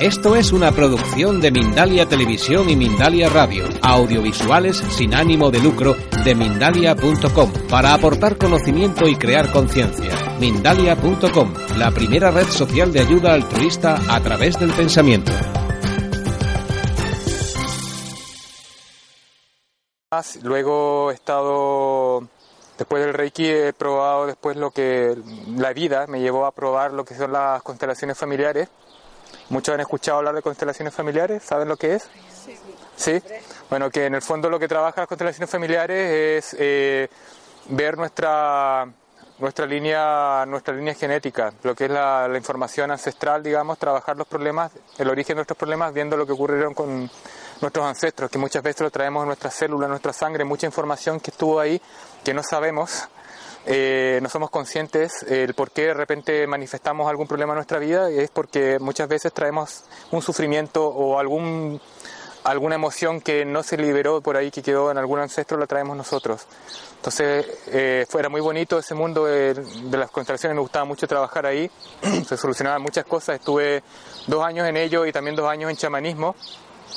Esto es una producción de Mindalia Televisión y Mindalia Radio, audiovisuales sin ánimo de lucro de mindalia.com, para aportar conocimiento y crear conciencia. Mindalia.com, la primera red social de ayuda altruista a través del pensamiento. Luego he estado Después del Reiki he probado después lo que la vida me llevó a probar lo que son las constelaciones familiares. Muchos han escuchado hablar de constelaciones familiares, ¿saben lo que es? Sí. ¿Sí? Bueno, que en el fondo lo que trabaja las constelaciones familiares es eh, ver nuestra nuestra línea nuestra línea genética, lo que es la, la información ancestral, digamos, trabajar los problemas, el origen de nuestros problemas, viendo lo que ocurrieron con nuestros ancestros, que muchas veces lo traemos en nuestras células, en nuestra sangre, mucha información que estuvo ahí, que no sabemos, eh, no somos conscientes el por qué de repente manifestamos algún problema en nuestra vida, es porque muchas veces traemos un sufrimiento o algún alguna emoción que no se liberó por ahí, que quedó en algún ancestro, la traemos nosotros. Entonces, eh, era muy bonito ese mundo de, de, las constelaciones, me gustaba mucho trabajar ahí, se solucionaban muchas cosas, estuve dos años en ello y también dos años en chamanismo,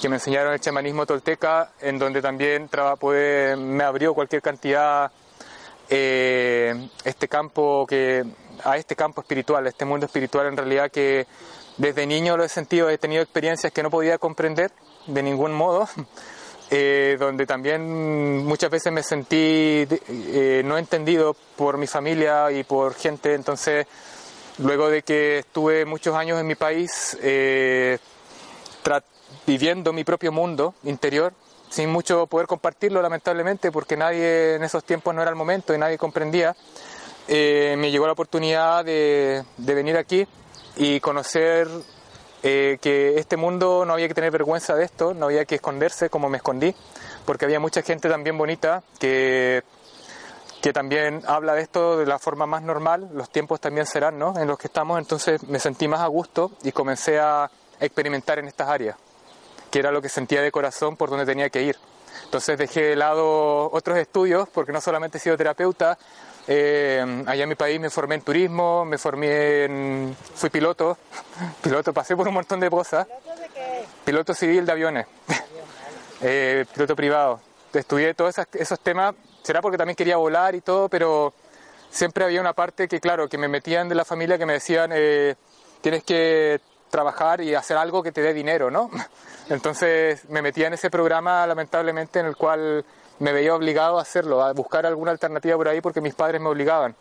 que me enseñaron el chamanismo tolteca, en donde también puede, me abrió cualquier cantidad eh, este campo que a este campo espiritual, este mundo espiritual en realidad que desde niño lo he sentido, he tenido experiencias que no podía comprender de ningún modo, eh, donde también muchas veces me sentí eh, no entendido por mi familia y por gente, entonces luego de que estuve muchos años en mi país, eh, viviendo mi propio mundo interior, sin mucho poder compartirlo lamentablemente, porque nadie en esos tiempos no era el momento y nadie comprendía, eh, me llegó la oportunidad de, venir aquí y conocer eh, que este mundo no había que tener vergüenza de esto, no había que esconderse como me escondí, porque había mucha gente también bonita que, que también habla de esto de la forma más normal, los tiempos también serán ¿no? en los que estamos, entonces me sentí más a gusto y comencé a experimentar en estas áreas que era lo que sentía de corazón por donde tenía que ir. Entonces dejé de lado otros estudios, porque no solamente he sido terapeuta, eh, allá en mi país me formé en turismo, me formé en... fui piloto, piloto, pasé por un montón de cosas. ¿Piloto de qué? Piloto civil de aviones, eh, piloto privado. Estudié todos esos, temas, será porque también quería volar y todo, pero siempre había una parte que, claro, que me metían de la familia que me decían, eh, tienes que trabajar y hacer algo que te dé dinero, ¿no? Entonces me metía en ese programa, lamentablemente, en el cual me veía obligado a hacerlo, a buscar alguna alternativa por ahí porque mis padres me obligaban.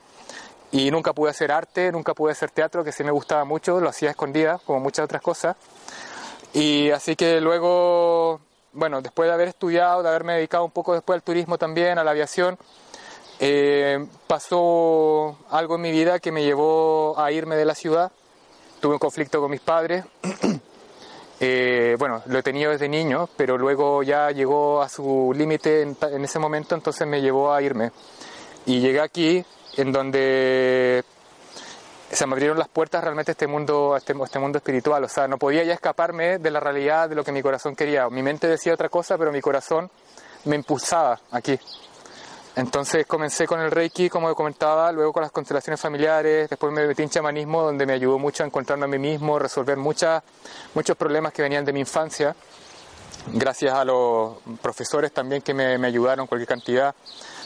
Y nunca pude hacer arte, nunca pude hacer teatro, que sí me gustaba mucho, lo hacía escondida, como muchas otras cosas. Y así que luego, bueno, después de haber estudiado, de haberme dedicado un poco después al turismo también, a la aviación, eh, pasó algo en mi vida que me llevó a irme de la ciudad tuve un conflicto con mis padres. Eh, bueno, lo he tenido desde niño, pero luego ya llegó a su límite en, ese momento, entonces me llevó a irme. Y llegué aquí, en donde se me abrieron las puertas realmente este mundo, este, este, mundo espiritual. O sea, no podía ya escaparme de la realidad de lo que mi corazón quería. Mi mente decía otra cosa, pero mi corazón me impulsaba aquí. Entonces comencé con el Reiki, como comentaba, luego con las constelaciones familiares, después me metí en chamanismo, donde me ayudó mucho a encontrarme a mí mismo, resolver muchas, muchos problemas que venían de mi infancia, gracias a los profesores también que me, me ayudaron cualquier cantidad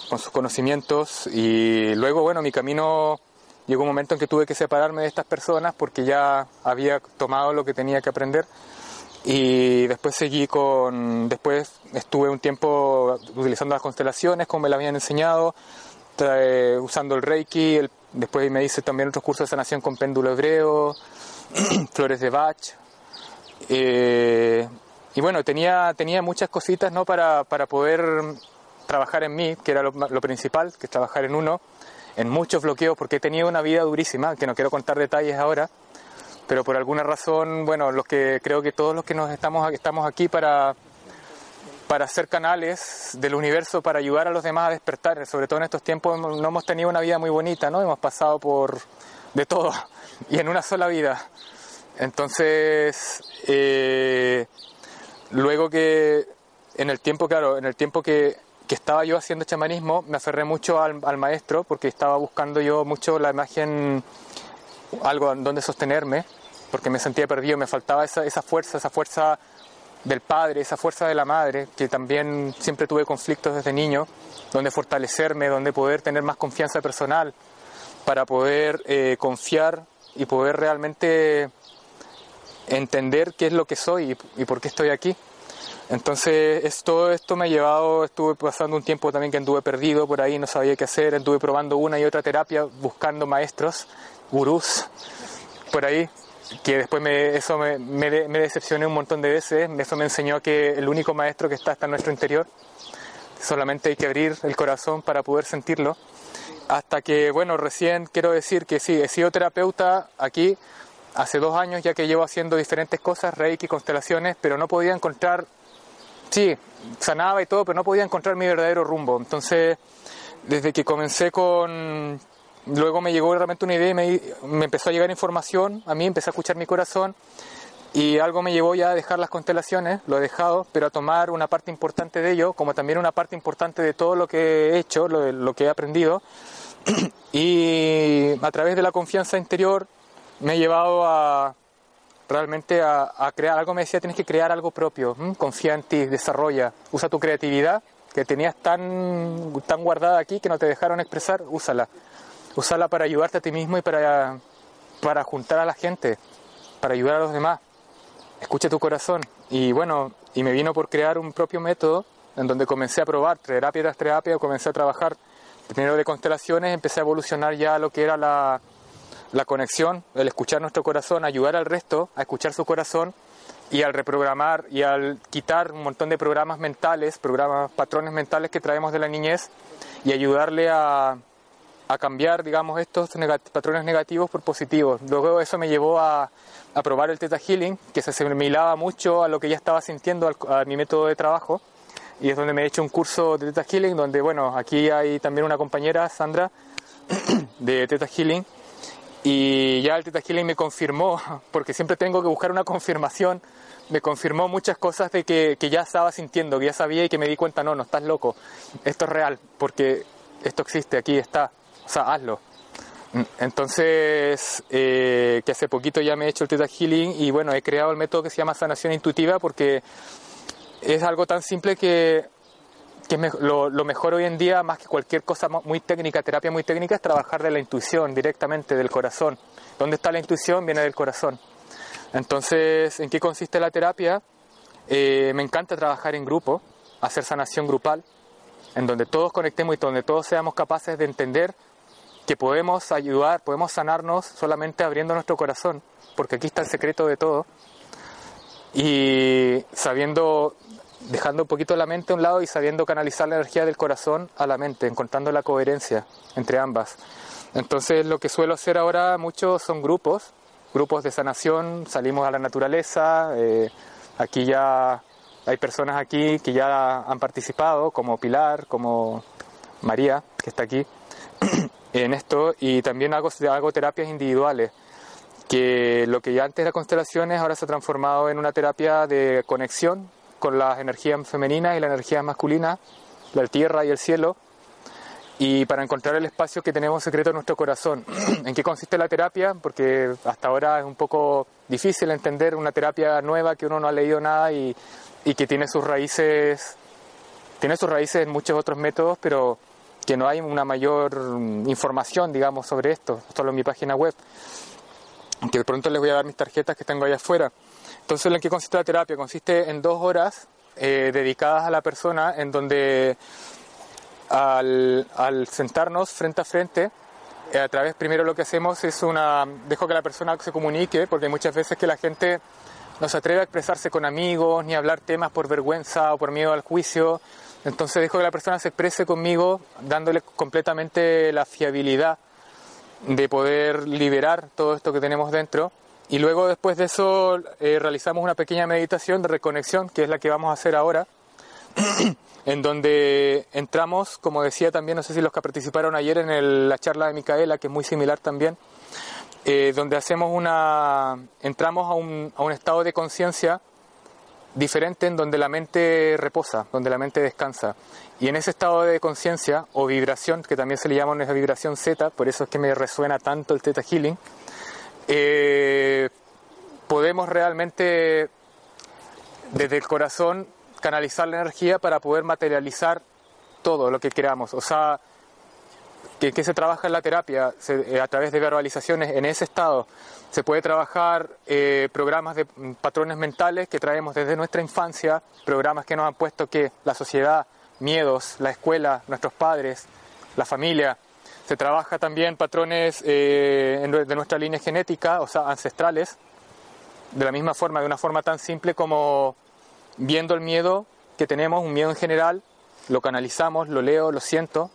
con sus conocimientos. Y luego, bueno, mi camino llegó un momento en que tuve que separarme de estas personas porque ya había tomado lo que tenía que aprender y después seguí con, después estuve un tiempo utilizando las constelaciones como me la habían enseñado, usando el Reiki, después me hice también otros cursos de sanación con péndulo hebreo, flores de Bach. Eh, y bueno, tenía, tenía muchas cositas ¿no? para, para poder trabajar en mí, que era lo, lo, principal, que es trabajar en uno, en muchos bloqueos, porque he tenido una vida durísima, que no quiero contar detalles ahora, pero por alguna razón, bueno, los que creo que todos los que nos estamos, estamos aquí para, para ser canales del universo, para ayudar a los demás a despertar, sobre todo en estos tiempos no hemos tenido una vida muy bonita, ¿no? Hemos pasado por de todo y en una sola vida. Entonces, eh, luego que en el tiempo, claro, en el tiempo que, que estaba yo haciendo chamanismo, me aferré mucho al, maestro porque estaba buscando yo mucho la imagen, algo donde sostenerme porque me sentía perdido, me faltaba esa, esa fuerza, esa fuerza del padre, esa fuerza de la madre, que también siempre tuve conflictos desde niño, donde fortalecerme, donde poder tener más confianza personal, para poder eh, confiar y poder realmente entender qué es lo que soy y, por qué estoy aquí. Entonces, todo esto me ha llevado, estuve pasando un tiempo también que anduve perdido por ahí, no sabía qué hacer, anduve probando una y otra terapia, buscando maestros, gurús, por ahí, que después me, eso me, me, decepcioné un montón de veces, eso me enseñó que el único maestro que está está en nuestro interior, solamente hay que abrir el corazón para poder sentirlo, hasta que, bueno, recién quiero decir que sí, he sido terapeuta aquí hace dos años ya que llevo haciendo diferentes cosas, reiki, constelaciones, pero no podía encontrar, sí, sanaba y todo, pero no podía encontrar mi verdadero rumbo. Entonces, desde que comencé con, luego me llegó realmente una idea y me, me empezó a llegar información, a mí empecé a escuchar mi corazón y algo me llevó ya a dejar las constelaciones, lo he dejado, pero a tomar una parte importante de ello, como también una parte importante de todo lo que he hecho, lo, lo que he aprendido. y a través de la confianza interior me ha llevado a realmente a, crear algo. Me decía, tienes que crear algo propio, confía en ti, desarrolla, usa tu creatividad que tenías tan, tan guardada aquí que no te dejaron expresar, úsala. Úsala para ayudarte a ti mismo y para, para juntar a la gente, para ayudar a los demás. Escucha tu corazón. Y bueno, y me vino por crear un propio método en donde comencé a probar terapia tras terapia, comencé a trabajar primero de constelaciones, empecé a evolucionar ya lo que era la, la conexión, el escuchar nuestro corazón, ayudar al resto a escuchar su corazón y al reprogramar y al quitar un montón de programas mentales, programas, patrones mentales que traemos de la niñez y ayudarle a, a cambiar, digamos, estos patrones negativos por positivos. Luego eso me llevó a, a probar el Theta Healing, que se asimilaba mucho a lo que ya estaba sintiendo, a mi método de trabajo. Y es donde me he hecho un curso de Theta Healing, donde, bueno, aquí hay también una compañera, Sandra, de Theta Healing, y ya el Teta Healing me confirmó, porque siempre tengo que buscar una confirmación, me confirmó muchas cosas de que, que, ya estaba sintiendo, que ya sabía y que me di cuenta, no, no estás loco, esto es real, porque esto existe, aquí está, o sea, hazlo. Entonces, eh, que hace poquito ya me he hecho el Teta Healing y bueno, he creado el método que se llama sanación intuitiva porque es algo tan simple que que lo, mejor hoy en día, más que cualquier cosa muy técnica, terapia muy técnica, es trabajar de la intuición directamente, del corazón. ¿Dónde está la intuición? Viene del corazón. Entonces, ¿en qué consiste la terapia? Eh, me encanta trabajar en grupo, hacer sanación grupal, en donde todos conectemos y donde todos seamos capaces de entender que podemos ayudar, podemos sanarnos solamente abriendo nuestro corazón, porque aquí está el secreto de todo. Y sabiendo dejando un poquito la mente a un lado y sabiendo canalizar la energía del corazón a la mente, encontrando la coherencia entre ambas. Entonces lo que suelo hacer ahora mucho son grupos, grupos de sanación, salimos a la naturaleza, eh, aquí ya hay personas aquí que ya han participado, como Pilar, como María, que está aquí, en esto, y también hago, hago terapias individuales que lo que ya antes era constelaciones ahora se ha transformado en una terapia de conexión con las energías femeninas y la energía masculina, la tierra y el cielo, y para encontrar el espacio que tenemos secreto en nuestro corazón. ¿En qué consiste la terapia? Porque hasta ahora es un poco difícil entender una terapia nueva que uno no ha leído nada y, y que tiene sus raíces, tiene sus raíces en muchos otros métodos, pero que no hay una mayor información, digamos, sobre esto, solo en mi página web. Que pronto les voy a dar mis tarjetas que tengo allá afuera. Entonces, ¿en qué consiste la terapia? Consiste en dos horas eh, dedicadas a la persona en donde al, sentarnos frente a frente, eh, a través primero lo que hacemos es una, dejo que la persona se comunique, porque muchas veces que la gente no se atreve a expresarse con amigos, ni hablar temas por vergüenza o por miedo al juicio. Entonces dejo que la persona se exprese conmigo, dándole completamente la fiabilidad de poder liberar todo esto que tenemos dentro. Y luego después de eso eh, realizamos una pequeña meditación de reconexión, que es la que vamos a hacer ahora, en donde entramos, como decía también, no sé si los que participaron ayer en la charla de Micaela, que es muy similar también, eh, donde hacemos una, entramos a un, a un estado de conciencia diferente en donde la mente reposa, donde la mente descansa. Y en ese estado de conciencia o vibración, que también se le llama una vibración Z, por eso es que me resuena tanto el Theta Healing, eh, podemos realmente desde el corazón canalizar la energía para poder materializar todo lo que queramos. O sea, que se trabaja en la terapia se, eh, a través de verbalizaciones en ese estado. Se puede trabajar eh, programas de mm, patrones mentales que traemos desde nuestra infancia, programas que nos han puesto que la sociedad, miedos, la escuela, nuestros padres, la familia. Se trabaja también patrones eh, de nuestra línea genética, o sea, ancestrales, de la misma forma, de una forma tan simple como viendo el miedo que tenemos, un miedo en general, lo canalizamos, lo leo, lo siento,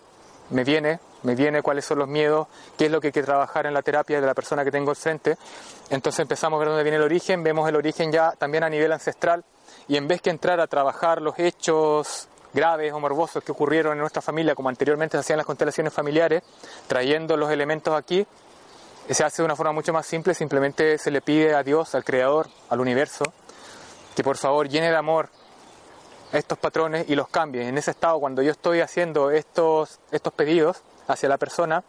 me viene, me viene cuáles son los miedos, qué es lo que hay que trabajar en la terapia de la persona que tengo enfrente. Entonces empezamos a ver dónde viene el origen, vemos el origen ya también a nivel ancestral y en vez que entrar a trabajar los hechos graves o morbosos que ocurrieron en nuestra familia, como anteriormente se hacían las constelaciones familiares, trayendo los elementos aquí, se hace de una forma mucho más simple, simplemente se le pide a Dios, al Creador, al universo, que por favor llene de amor estos patrones y los cambie. En ese estado, cuando yo estoy haciendo estos, estos pedidos hacia la persona,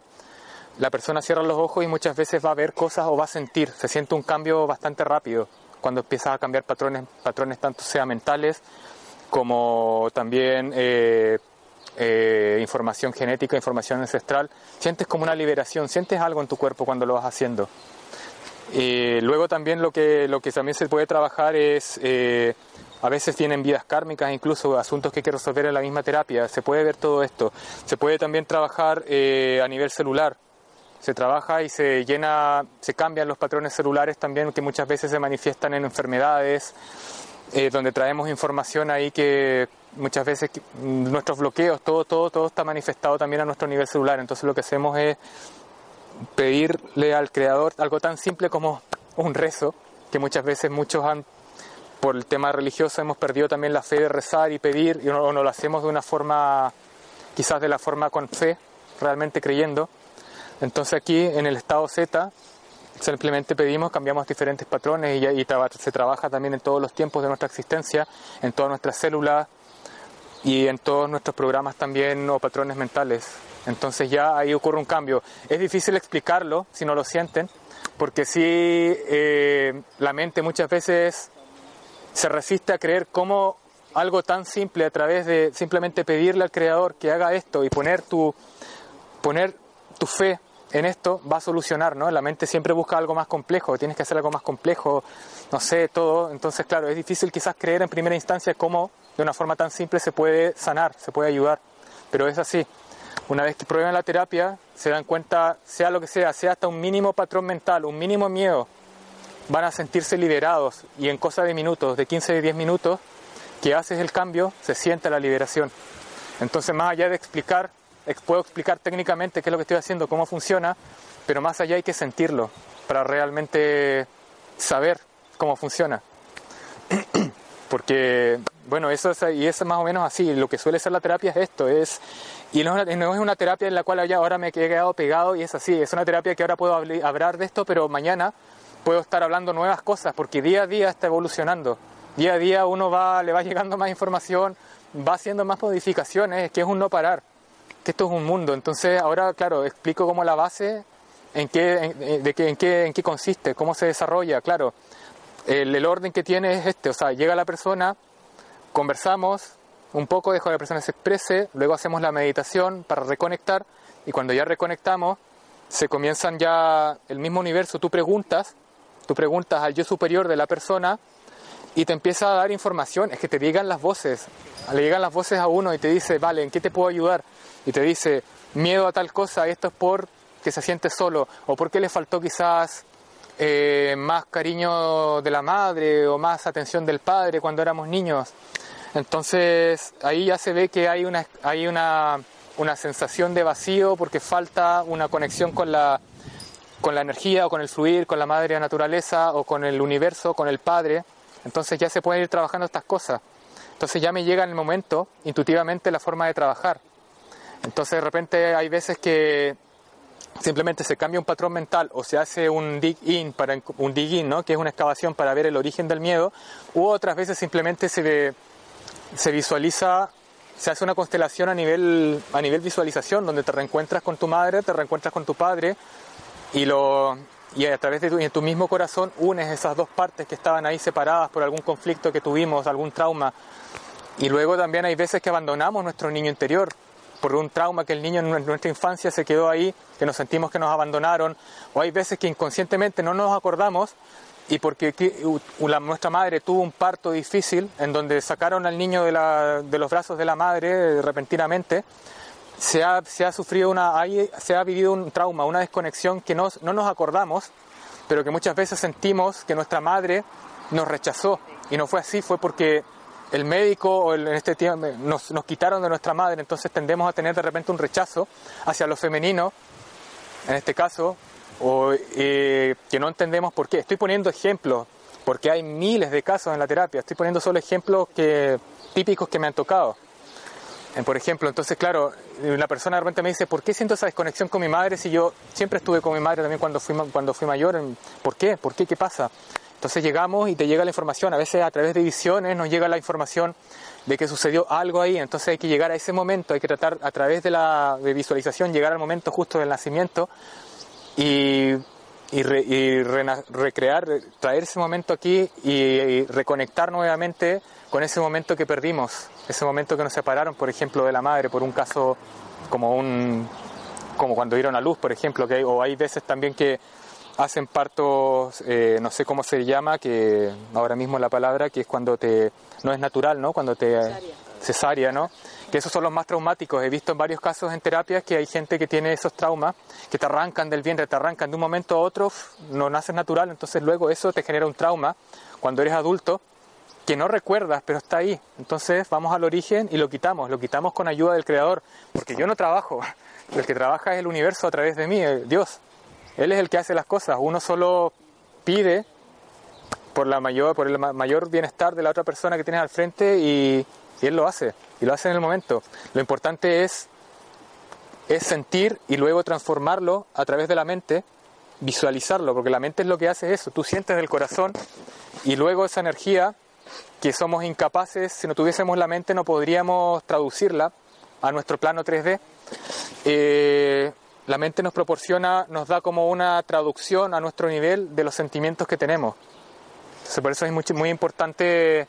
la persona cierra los ojos y muchas veces va a ver cosas o va a sentir, se siente un cambio bastante rápido cuando empieza a cambiar patrones, patrones tanto sea mentales como también eh, eh, información genética, información ancestral, sientes como una liberación, sientes algo en tu cuerpo cuando lo vas haciendo. Y luego también lo que, lo que también se puede trabajar es, eh, a veces tienen vidas kármicas, incluso asuntos que hay que resolver en la misma terapia, se puede ver todo esto. Se puede también trabajar eh, a nivel celular, se trabaja y se llena, se cambian los patrones celulares también que muchas veces se manifiestan en enfermedades, eh, donde traemos información ahí que muchas veces nuestros bloqueos, todo, todo, todo está manifestado también a nuestro nivel celular. Entonces lo que hacemos es pedirle al Creador algo tan simple como un rezo, que muchas veces muchos han, por el tema religioso, hemos perdido también la fe de rezar y pedir, y no, no lo hacemos de una forma, quizás de la forma con fe, realmente creyendo. Entonces aquí en el estado Z simplemente pedimos, cambiamos diferentes patrones y, y se trabaja también en todos los tiempos de nuestra existencia, en todas nuestras células y en todos nuestros programas también o patrones mentales. Entonces ya ahí ocurre un cambio. Es difícil explicarlo si no lo sienten, porque sí eh, la mente muchas veces se resiste a creer cómo algo tan simple a través de simplemente pedirle al creador que haga esto y poner tu poner tu fe en esto va a solucionar, ¿no? La mente siempre busca algo más complejo, tienes que hacer algo más complejo, no sé, todo. Entonces, claro, es difícil quizás creer en primera instancia cómo de una forma tan simple se puede sanar, se puede ayudar, pero es así. Una vez que prueban la terapia, se dan cuenta, sea lo que sea, sea hasta un mínimo patrón mental, un mínimo miedo, van a sentirse liberados y en cosa de minutos, de 15 a 10 minutos, que haces el cambio, se siente la liberación. Entonces, más allá de explicar, puedo explicar técnicamente qué es lo que estoy haciendo, cómo funciona, pero más allá hay que sentirlo para realmente saber cómo funciona. Porque, bueno, eso es, y es más o menos así, lo que suele ser la terapia es esto, es y no, es una terapia en la cual ahora me he quedado pegado y es así, es una terapia que ahora puedo hablar de esto, pero mañana puedo estar hablando nuevas cosas, porque día a día está evolucionando. Día a día uno va, le va llegando más información, va haciendo más modificaciones, que es un no parar, que esto es un mundo. Entonces ahora, claro, explico cómo la base, en qué, de qué, en qué, en qué consiste, cómo se desarrolla, claro. El, el orden que tiene es este, o sea, llega la persona, conversamos, un poco, dejo que la persona se exprese, luego hacemos la meditación para reconectar y cuando ya reconectamos se comienzan ya el mismo universo, tú preguntas, tú preguntas al yo superior de la persona y te empieza a dar información, es que te digan las voces, le llegan las voces a uno y te dice, vale, ¿en qué te puedo ayudar? Y te dice, miedo a tal cosa, esto es por que se siente solo, o porque le faltó quizás eh, más cariño de la madre o más atención del padre cuando éramos niños. Entonces ahí ya se ve que hay una, hay una, una sensación de vacío porque falta una conexión con la, con la energía o con el fluir, con la madre naturaleza o con el universo, con el Padre. Entonces ya se pueden ir trabajando estas cosas. Entonces ya me llega en el momento, intuitivamente, la forma de trabajar. Entonces de repente hay veces que simplemente se cambia un patrón mental o se hace un dig in un dig in, ¿no? que es una excavación para ver el origen del miedo, u otras veces simplemente se se visualiza, se hace una constelación a nivel, a nivel visualización, donde te reencuentras con tu madre, te reencuentras con tu padre y, a través de tu, en tu mismo corazón unes esas dos partes que estaban ahí separadas por algún conflicto que tuvimos, algún trauma. Y luego también hay veces que abandonamos nuestro niño interior por un trauma que el niño en nuestra infancia se quedó ahí, que nos sentimos que nos abandonaron, o hay veces que inconscientemente no nos acordamos y porque nuestra madre tuvo un parto difícil en donde sacaron al niño de, de los brazos de la madre repentinamente, se ha, se ha sufrido una, se ha vivido un trauma, una desconexión que no nos acordamos, pero que muchas veces sentimos que nuestra madre nos rechazó. Y no fue así, fue porque el médico o en este tiempo nos, nos, quitaron de nuestra madre, entonces tendemos a tener de repente un rechazo hacia lo femenino, en este caso, o eh, que no entendemos por qué. Estoy poniendo ejemplos, porque hay miles de casos en la terapia, estoy poniendo solo ejemplos que, típicos que me han tocado. Por ejemplo, entonces, claro, una persona de repente me dice, ¿por qué siento esa desconexión con mi madre si yo siempre estuve con mi madre también cuando fui, cuando fui mayor? ¿Por qué? ¿Por qué? ¿Qué pasa? Entonces llegamos y te llega la información, a veces a través de visiones nos llega la información de que sucedió algo ahí, entonces hay que llegar a ese momento, hay que tratar a través de la visualización llegar al momento justo del nacimiento y, recrear, traer ese momento aquí y, reconectar nuevamente con ese momento que perdimos, ese momento que nos separaron, por ejemplo, de la madre, por un caso como un como cuando dieron a luz, por ejemplo, que o hay veces también que hacen partos, eh, no sé cómo se llama, que ahora mismo la palabra, que es cuando te, no es natural, ¿no? Cuando te, cesárea. ¿no? Que esos son los más traumáticos. He visto en varios casos en terapias que hay gente que tiene esos traumas, que te arrancan del vientre, te arrancan de un momento a otro, no naces natural, entonces luego eso te genera un trauma cuando eres adulto que no recuerdas, pero está ahí. Entonces vamos al origen y lo quitamos, lo quitamos con ayuda del Creador, porque yo no trabajo, el que trabaja es el universo a través de mí, Dios. Él es el que hace las cosas. Uno solo pide por, la mayor, por el mayor bienestar de la otra persona que tienes al frente y, Él lo hace. Y lo hace en el momento. Lo importante es, es sentir y luego transformarlo a través de la mente, visualizarlo, porque la mente es lo que hace eso. Tú sientes del corazón y luego esa energía que somos incapaces, si no tuviésemos la mente no podríamos traducirla a nuestro plano 3D. Eh, la mente nos proporciona, nos da como una traducción a nuestro nivel de los sentimientos que tenemos. por eso es muy, muy importante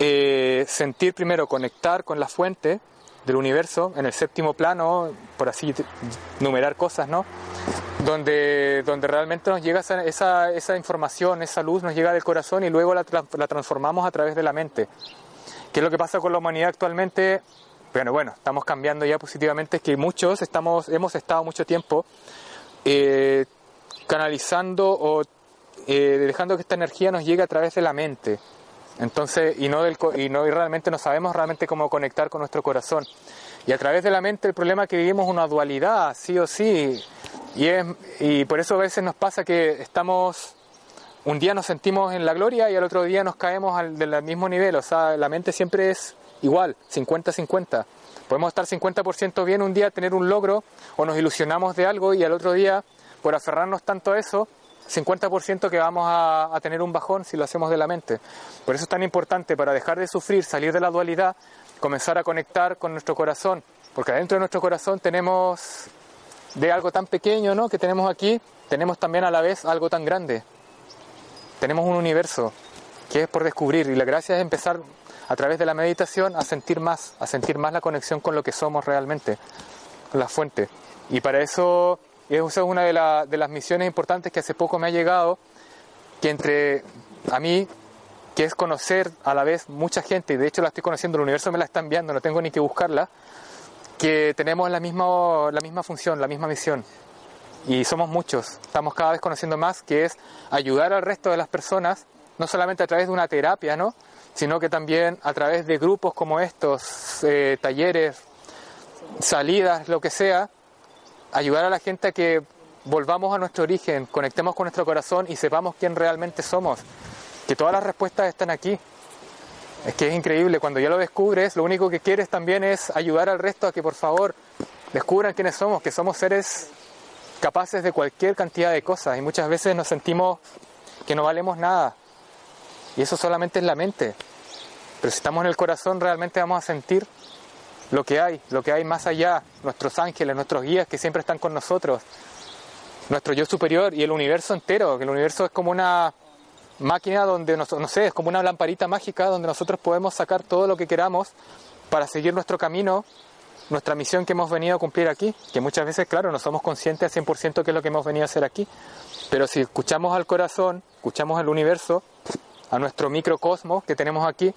eh, sentir primero, conectar con la fuente del universo en el séptimo plano, por así numerar cosas, ¿no? Donde, donde realmente nos llega esa, esa, información, esa luz nos llega del corazón y luego la, la transformamos a través de la mente. ¿Qué es lo que pasa con la humanidad actualmente? Bueno, bueno, estamos cambiando ya positivamente, es que muchos estamos, hemos estado mucho tiempo eh, canalizando o eh, dejando que esta energía nos llegue a través de la mente. Entonces, y no, del, y no y realmente no sabemos realmente cómo conectar con nuestro corazón. Y a través de la mente el problema es que vivimos una dualidad, sí o sí. Y, es, y por eso a veces nos pasa que estamos, un día nos sentimos en la gloria y al otro día nos caemos al, del mismo nivel. O sea, la mente siempre es igual, 50-50. Podemos estar 50% bien un día, tener un logro, o nos ilusionamos de algo y al otro día, por aferrarnos tanto a eso, 50% que vamos a, a, tener un bajón si lo hacemos de la mente. Por eso es tan importante para dejar de sufrir, salir de la dualidad, comenzar a conectar con nuestro corazón, porque adentro de nuestro corazón tenemos de algo tan pequeño, ¿no? que tenemos aquí, tenemos también a la vez algo tan grande. Tenemos un universo que es por descubrir y la gracia es empezar a través de la meditación a sentir más, a sentir más la conexión con lo que somos realmente, con la fuente. Y para eso, es una de las misiones importantes que hace poco me ha llegado, que entre a mí, que es conocer a la vez mucha gente, y de hecho la estoy conociendo, el universo me la está enviando, no tengo ni que buscarla, que tenemos la misma, la misma función, la misma misión. Y somos muchos, estamos cada vez conociendo más, que es ayudar al resto de las personas, no solamente a través de una terapia, ¿no? sino que también a través de grupos como estos, eh, talleres, salidas, lo que sea, ayudar a la gente a que volvamos a nuestro origen, conectemos con nuestro corazón y sepamos quién realmente somos. Que todas las respuestas están aquí. Es que es increíble, cuando ya lo descubres, lo único que quieres también es ayudar al resto a que por favor descubran quiénes somos, que somos seres capaces de cualquier cantidad de cosas y muchas veces nos sentimos que no valemos nada. Y eso solamente es la mente. Pero si estamos en el corazón, realmente vamos a sentir lo que hay, lo que hay más allá, nuestros ángeles, nuestros guías que siempre están con nosotros. nuestro yo superior y el universo entero, que el universo es como una máquina donde, no, no sé, es como una lamparita mágica donde nosotros podemos sacar todo lo que queramos para seguir nuestro camino, nuestra misión que hemos venido a cumplir aquí, que muchas veces, claro, no somos conscientes al 100% que es lo que hemos venido a hacer aquí, pero si escuchamos al corazón, escuchamos al universo, a nuestro microcosmos que tenemos aquí,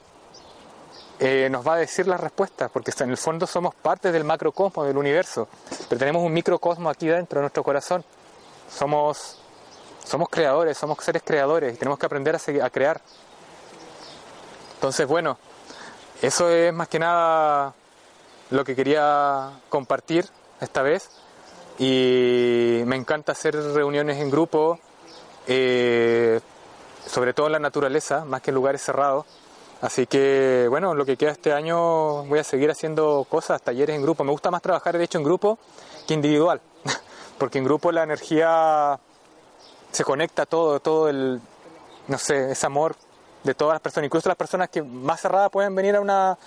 eh, nos va a decir las respuestas, porque en el fondo somos parte del macrocosmos, del universo, pero tenemos un microcosmos aquí dentro de nuestro corazón. Somos, somos creadores, somos seres creadores y tenemos que aprender a, crear. Entonces, bueno, eso es más que nada lo que quería compartir esta vez y me encanta hacer reuniones en grupo, eh, sobre todo en la naturaleza, más que en lugares cerrados. Así que bueno, lo que queda este año voy a seguir haciendo cosas, talleres en grupo. Me gusta más trabajar de hecho en grupo que individual, porque en grupo la energía se conecta todo, todo el, no sé, ese amor de todas las personas, incluso las personas que más cerradas pueden venir a una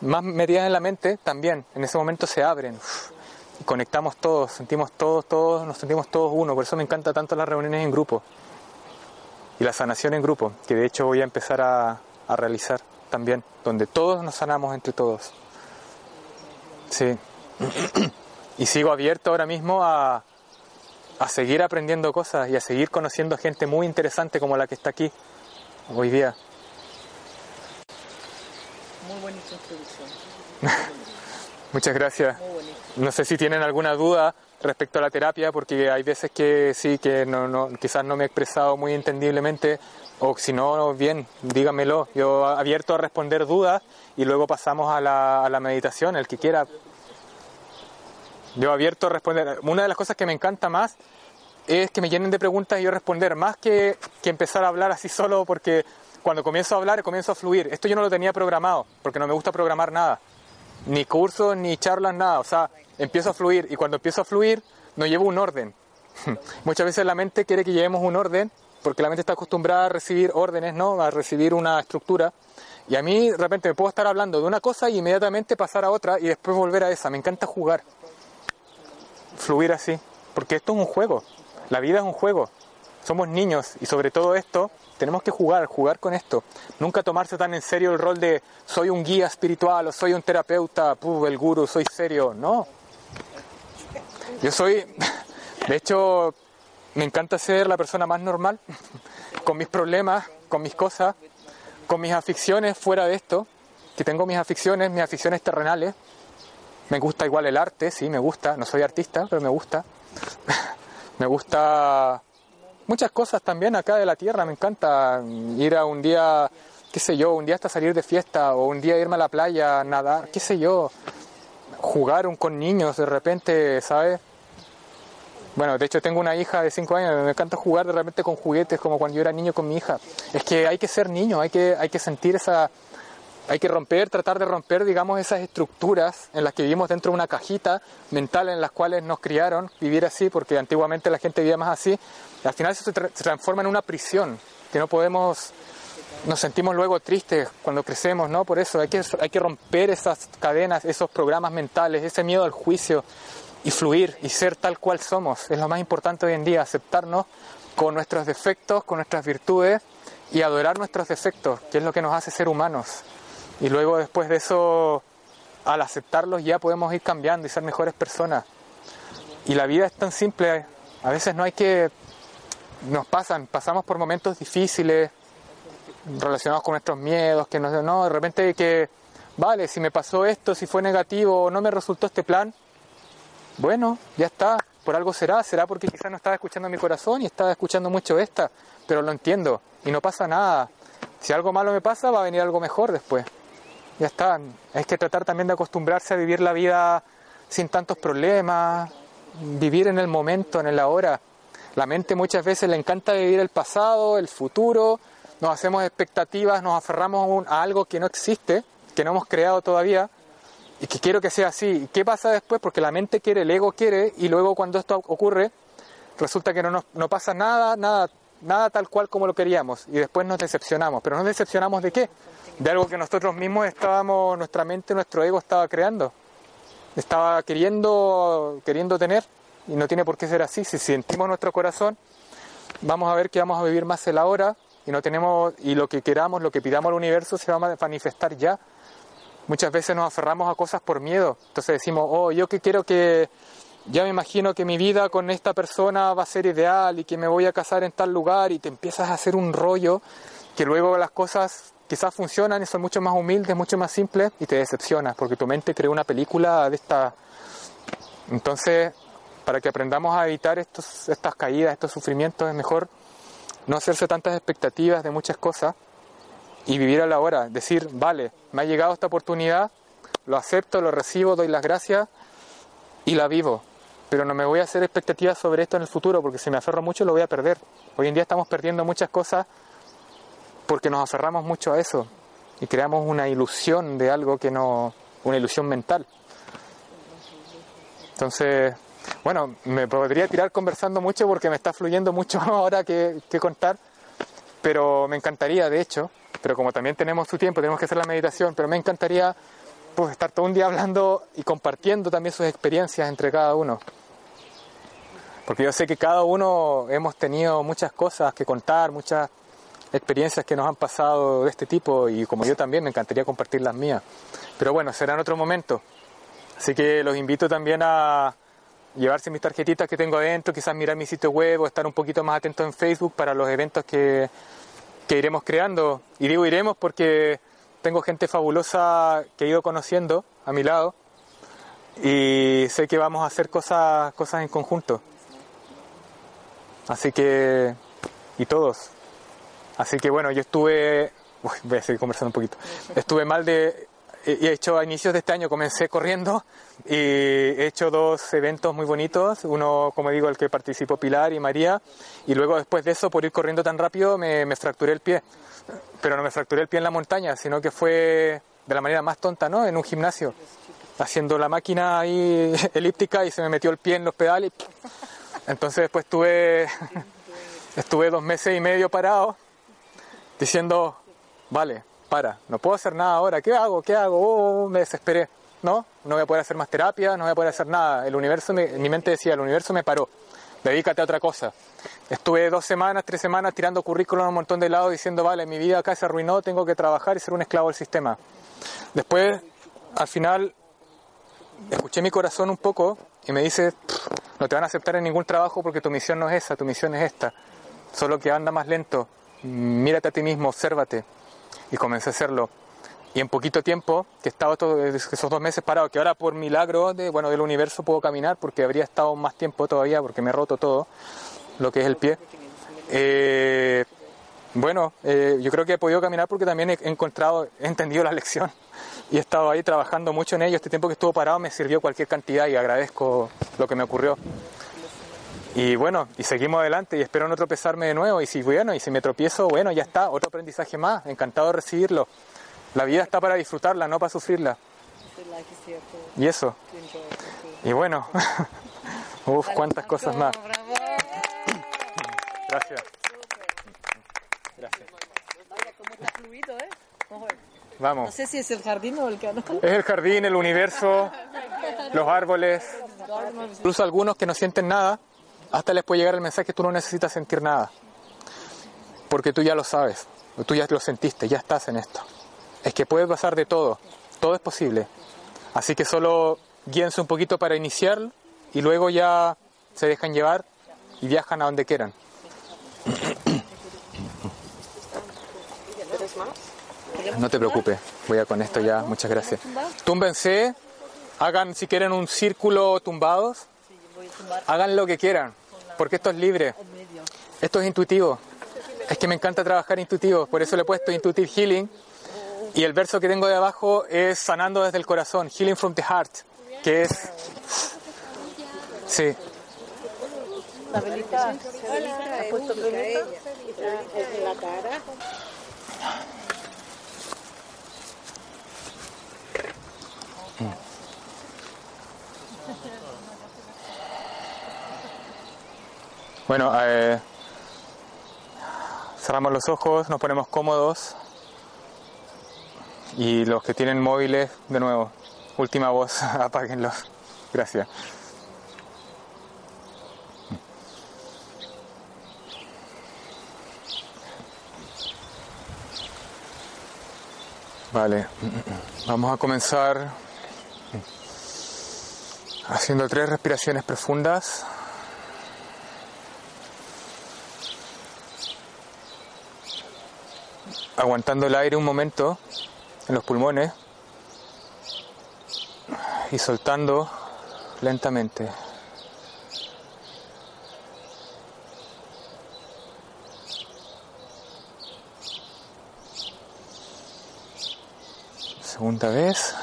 más metidas en la mente también, en ese momento se abren. y conectamos todos, sentimos todos, todos, nos sentimos todos uno. Por eso me encanta tanto las reuniones en grupo y la sanación en grupo, que de hecho voy a empezar a, a realizar también, donde todos nos sanamos entre todos. Sí. y sigo abierto ahora mismo a, a seguir aprendiendo cosas y a seguir conociendo gente muy interesante como la que está aquí hoy día. Muy bonita introducción. Muchas gracias. No sé si tienen alguna duda respecto a la terapia, porque hay veces que sí, que no, no, quizás no me he expresado muy entendiblemente, o si no, bien, dígamelo. Yo abierto a responder dudas y luego pasamos a la, a la meditación, el que quiera. Yo abierto a responder. Una de las cosas que me encanta más es que me llenen de preguntas y yo responder, más que, que empezar a hablar así solo porque cuando comienzo a hablar, comienzo a fluir. Esto yo no lo tenía programado, porque no me gusta programar nada. Ni cursos, ni charlas, nada. O sea, empiezo a fluir y cuando empiezo a fluir, no llevo un orden. Muchas veces la mente quiere que llevemos un orden, porque la mente está acostumbrada a recibir órdenes, ¿no? A recibir una estructura. Y a mí de repente me puedo estar hablando de una cosa y inmediatamente pasar a otra y después volver a esa. Me encanta jugar. Fluir así. Porque esto es un juego. La vida es un juego. Somos niños y sobre todo esto tenemos que jugar, jugar con esto. Nunca tomarse tan en serio el rol de soy un guía espiritual o soy un terapeuta, puf, el guru, soy serio. No. Yo soy, de hecho, me encanta ser la persona más normal, con mis problemas, con mis cosas, con mis aficiones fuera de esto, que tengo mis aficiones, mis aficiones terrenales. Me gusta igual el arte, sí, me gusta. No soy artista, pero me gusta. me gusta muchas cosas también acá de la tierra. Me encanta ir a un día, qué sé yo, un día hasta salir de fiesta o un día irme a la playa, nadar, qué sé yo, jugar un, con niños de repente, ¿sabes? Bueno, de hecho tengo una hija de 5 años, me encanta jugar de repente con juguetes como cuando yo era niño con mi hija. Es que hay que ser niño, hay que, hay que sentir esa, hay que romper, tratar de romper, digamos, esas estructuras en las que vivimos dentro de una cajita mental en las cuales nos criaron, vivir así, porque antiguamente la gente vivía más así, al final eso se, tra se transforma en una prisión, que no podemos, nos sentimos luego tristes cuando crecemos, ¿no? Por eso hay que, hay que romper esas cadenas, esos programas mentales, ese miedo al juicio y fluir y ser tal cual somos. Es lo más importante hoy en día, aceptarnos con nuestros defectos, con nuestras virtudes y adorar nuestros defectos, que es lo que nos hace ser humanos. Y luego después de eso, al aceptarlos ya podemos ir cambiando y ser mejores personas. Y la vida es tan simple, a veces no hay que... Nos pasan, pasamos por momentos difíciles relacionados con nuestros miedos, que nos, no, de repente que, vale, si me pasó esto, si fue negativo no me resultó este plan, bueno, ya está, por algo será, será porque quizás no estaba escuchando mi corazón y estaba escuchando mucho esta, pero lo entiendo y no pasa nada. Si algo malo me pasa, va a venir algo mejor después ya está. Hay que tratar también de acostumbrarse a vivir la vida sin tantos problemas, vivir en el momento, en el ahora. La mente muchas veces le encanta vivir el pasado, el futuro, nos hacemos expectativas, nos aferramos a algo que no existe, que no hemos creado todavía y que quiero que sea así. ¿Y qué pasa después? Porque la mente quiere, el ego quiere y luego cuando esto ocurre resulta que no, nos, no pasa nada, nada, nada tal cual como lo queríamos y después nos decepcionamos. ¿Pero nos decepcionamos de qué? De algo que nosotros mismos estábamos, nuestra mente, nuestro ego estaba creando, estaba queriendo, queriendo tener y no tiene por qué ser así. Si sentimos nuestro corazón, vamos a ver que vamos a vivir más el ahora y no tenemos y lo que queramos, lo que pidamos al universo se va a manifestar ya. Muchas veces nos aferramos a cosas por miedo. Entonces decimos, "Oh, yo que quiero que ya me imagino que mi vida con esta persona va a ser ideal y que me voy a casar en tal lugar y te empiezas a hacer un rollo que luego las cosas quizás funcionan y son mucho más humildes, mucho más simples y te decepcionas porque tu mente creó una película de esta... Entonces, para que aprendamos a evitar estos, estas caídas, estos sufrimientos, es mejor no hacerse tantas expectativas de muchas cosas y vivir a la hora, decir, vale, me ha llegado esta oportunidad, lo acepto, lo recibo, doy las gracias y la vivo. Pero no me voy a hacer expectativas sobre esto en el futuro, porque si me aferro mucho lo voy a perder. Hoy en día estamos perdiendo muchas cosas porque nos aferramos mucho a eso y creamos una ilusión de algo que no, una ilusión mental. Entonces, bueno, me podría tirar conversando mucho porque me está fluyendo mucho ahora que, que contar, pero me encantaría, de hecho, pero como también tenemos su tiempo, tenemos que hacer la meditación, pero me encantaría pues, estar todo un día hablando y compartiendo también sus experiencias entre cada uno. Porque yo sé que cada uno hemos tenido muchas cosas que contar, muchas experiencias que nos han pasado de este tipo y como yo también me encantaría compartir las mías. Pero bueno, será en otro momento. Así que los invito también a llevarse mis tarjetitas que tengo adentro, quizás mirar mi sitio web o estar un poquito más atento en Facebook para los eventos que, que iremos creando. Y digo iremos porque tengo gente fabulosa que he ido conociendo a mi lado y sé que vamos a hacer cosas, cosas en conjunto. Así que, y todos. Así que bueno, yo estuve, uy, voy a seguir conversando un poquito, estuve mal de, he hecho a inicios de este año, comencé corriendo y he hecho dos eventos muy bonitos, uno como digo el que participó Pilar y María. Y luego después de eso por ir corriendo tan rápido me, me fracturé el pie, pero no me fracturé el pie en la montaña, sino que fue de la manera más tonta, ¿no? En un gimnasio, haciendo la máquina ahí elíptica y se me metió el pie en los pedales. Entonces después estuve, estuve dos meses y medio parado diciendo, vale, para, no puedo hacer nada ahora, ¿qué hago? ¿Qué hago? Oh, me desesperé. No, no voy a poder hacer más terapia, no voy a poder hacer nada. El universo, me, mi mente decía, el universo me paró, dedícate a otra cosa. Estuve dos semanas, tres semanas tirando currículum a un montón de lados diciendo, vale, mi vida acá se arruinó, tengo que trabajar y ser un esclavo del sistema. Después, al final, escuché mi corazón un poco y me dice, no te van a aceptar en ningún trabajo porque tu misión no es esa, tu misión es esta. Solo que anda más lento, mírate a ti mismo, obsérvate. Y comencé a hacerlo. Y en poquito tiempo, que he estado todo, esos dos meses parado, que ahora por milagro de, bueno, del universo puedo caminar, porque habría estado más tiempo todavía, porque me he roto todo, lo que es el pie. Eh, bueno, eh, yo creo que he podido caminar porque también he encontrado, he entendido la lección y he estado ahí trabajando mucho en ello. Este tiempo que estuvo parado me sirvió cualquier cantidad y agradezco lo que me ocurrió. Y bueno, y seguimos adelante y espero no tropezarme de nuevo. Y si bueno, y si me tropiezo, bueno, ya está, otro aprendizaje más. Encantado de recibirlo. La vida está para disfrutarla, no para sufrirla. Y eso. Y bueno, uff, cuántas cosas más. Gracias. Gracias. Vamos. No sé si es el jardín o el canal. Es el jardín, el universo, los árboles, incluso algunos que no sienten nada, hasta les puede llegar el mensaje que tú no necesitas sentir nada, porque tú ya lo sabes, tú ya lo sentiste, ya estás en esto. Es que puede pasar de todo, todo es posible. Así que solo guíense un poquito para iniciar y luego ya se dejan llevar y viajan a donde quieran. No te preocupes, voy a con esto ya, muchas gracias. Túmbense, hagan si quieren un círculo tumbados, hagan lo que quieran, porque esto es libre, esto es intuitivo. Es que me encanta trabajar intuitivo, por eso le he puesto Intuitive Healing. Y el verso que tengo de abajo es sanando desde el corazón, Healing from the Heart, que es... Sí, Bueno, eh, cerramos los ojos, nos ponemos cómodos. Y los que tienen móviles, de nuevo, última voz, apáguenlos. Gracias. Vale, vamos a comenzar haciendo tres respiraciones profundas. Aguantando el aire un momento en los pulmones y soltando lentamente. Segunda vez.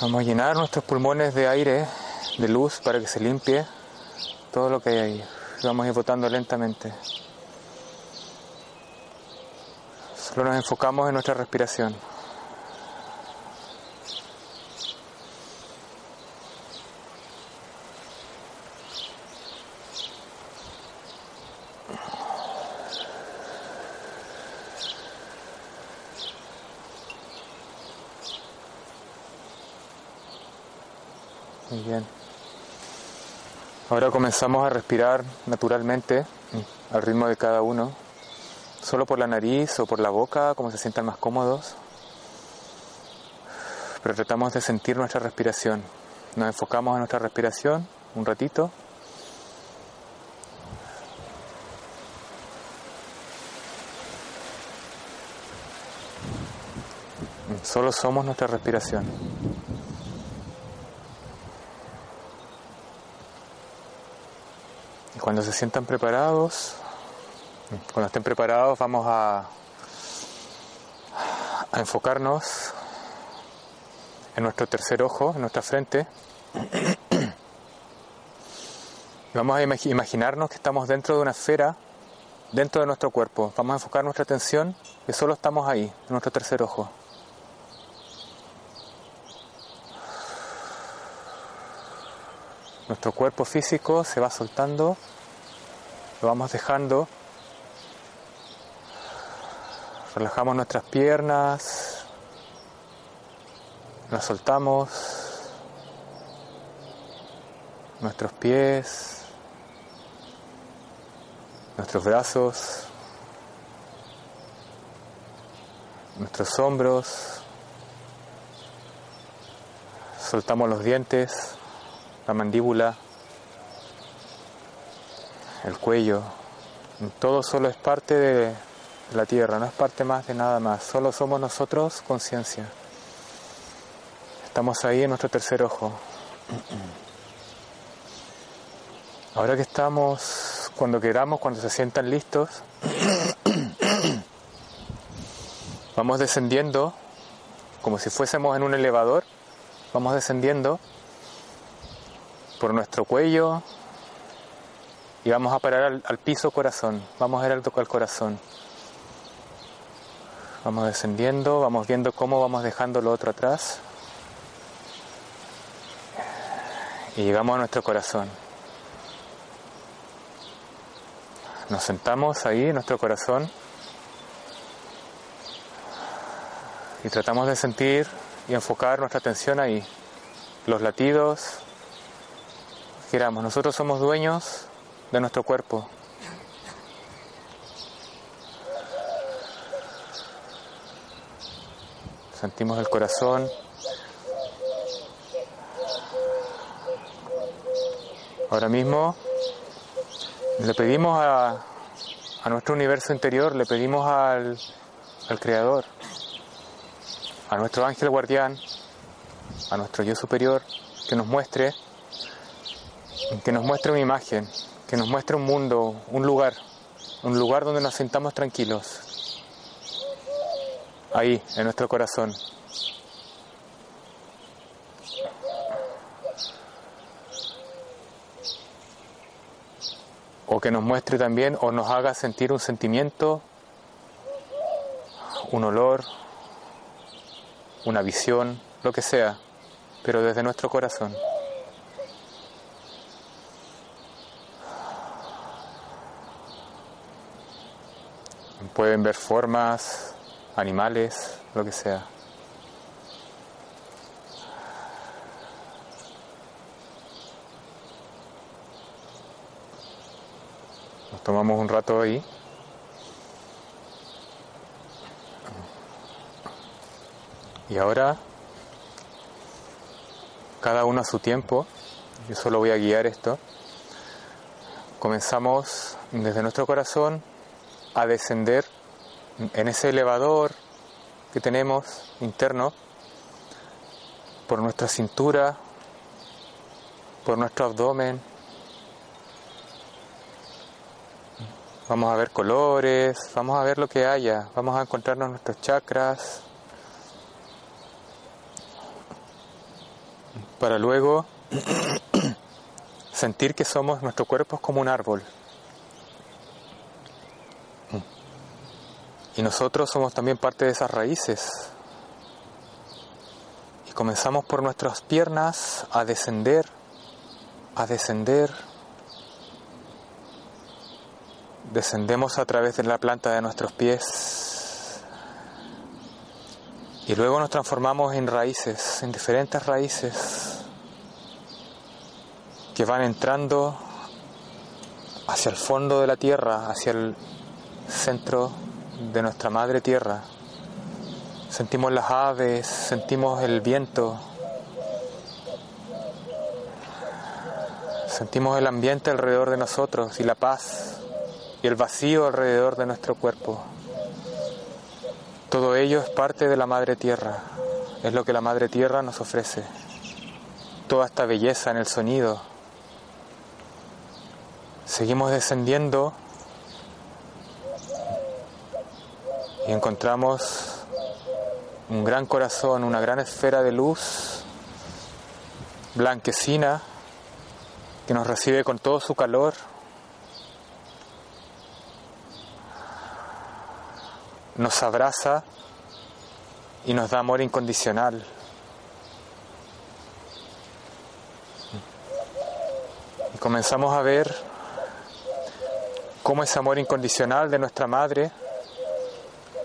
Vamos a llenar nuestros pulmones de aire, de luz, para que se limpie todo lo que hay ahí. Vamos a ir botando lentamente. Solo nos enfocamos en nuestra respiración. Ahora comenzamos a respirar naturalmente, al ritmo de cada uno, solo por la nariz o por la boca, como se sientan más cómodos. Pero tratamos de sentir nuestra respiración. Nos enfocamos en nuestra respiración un ratito. Solo somos nuestra respiración. Cuando se sientan preparados, cuando estén preparados vamos a, enfocarnos en nuestro tercer ojo, en nuestra frente. Vamos a imagi- imaginarnos que estamos dentro de una esfera, dentro de nuestro cuerpo. Vamos a enfocar nuestra atención que solo estamos ahí, en nuestro tercer ojo. Nuestro cuerpo físico se va soltando, lo vamos dejando. Relajamos nuestras piernas, las soltamos, nuestros pies, nuestros brazos, nuestros hombros, soltamos los dientes, la mandíbula, el cuello. Todo solo es parte de la tierra, no es parte más de nada más. Solo somos nosotros conciencia. Estamos ahí en nuestro tercer ojo. Ahora que estamos, cuando queramos, cuando se sientan listos, vamos descendiendo, como si fuésemos en un elevador, vamos descendiendo por nuestro cuello y vamos a parar al, piso corazón, vamos a ir al, al corazón. Vamos descendiendo, vamos viendo cómo vamos dejando lo otro atrás y llegamos a nuestro corazón. Nos sentamos ahí en nuestro corazón y tratamos de sentir y enfocar nuestra atención ahí. Los latidos, queramos, nosotros somos dueños de nuestro cuerpo. Sentimos el corazón. Ahora mismo le pedimos a, a nuestro universo interior, le pedimos al, al Creador, a nuestro ángel guardián, a nuestro yo superior, que nos muestre, que nos muestre una imagen, que nos muestre un mundo, un lugar, un lugar donde nos sintamos tranquilos. Ahí, en nuestro corazón. O que nos muestre también o nos haga sentir un sentimiento, un olor, una visión, lo que sea, pero desde nuestro corazón. pueden ver formas, animales, lo que sea. Nos tomamos un rato ahí. Y ahora, cada uno a su tiempo, yo solo voy a guiar esto, comenzamos desde nuestro corazón a descender en ese elevador que tenemos interno por nuestra cintura, por nuestro abdomen. Vamos a ver colores, vamos a ver lo que haya, vamos a encontrarnos nuestros chakras, para luego sentir que somos, nuestro cuerpo es como un árbol. Y nosotros somos también parte de esas raíces. Y comenzamos por nuestras piernas a descender, a descender. Descendemos a través de la planta de nuestros pies. Y luego nos transformamos en raíces, en diferentes raíces que van entrando hacia el fondo de la tierra, hacia el centro de nuestra madre tierra. Sentimos las aves, sentimos el viento, sentimos el ambiente alrededor de nosotros y la paz y el vacío alrededor de nuestro cuerpo. Todo ello es parte de la madre tierra, es lo que la madre tierra nos ofrece. Toda esta belleza en el sonido. Seguimos descendiendo encontramos un gran corazón, una gran esfera de luz blanquecina que nos recibe con todo su calor. Nos abraza y nos da amor incondicional. Y comenzamos a ver cómo ese amor incondicional de nuestra madre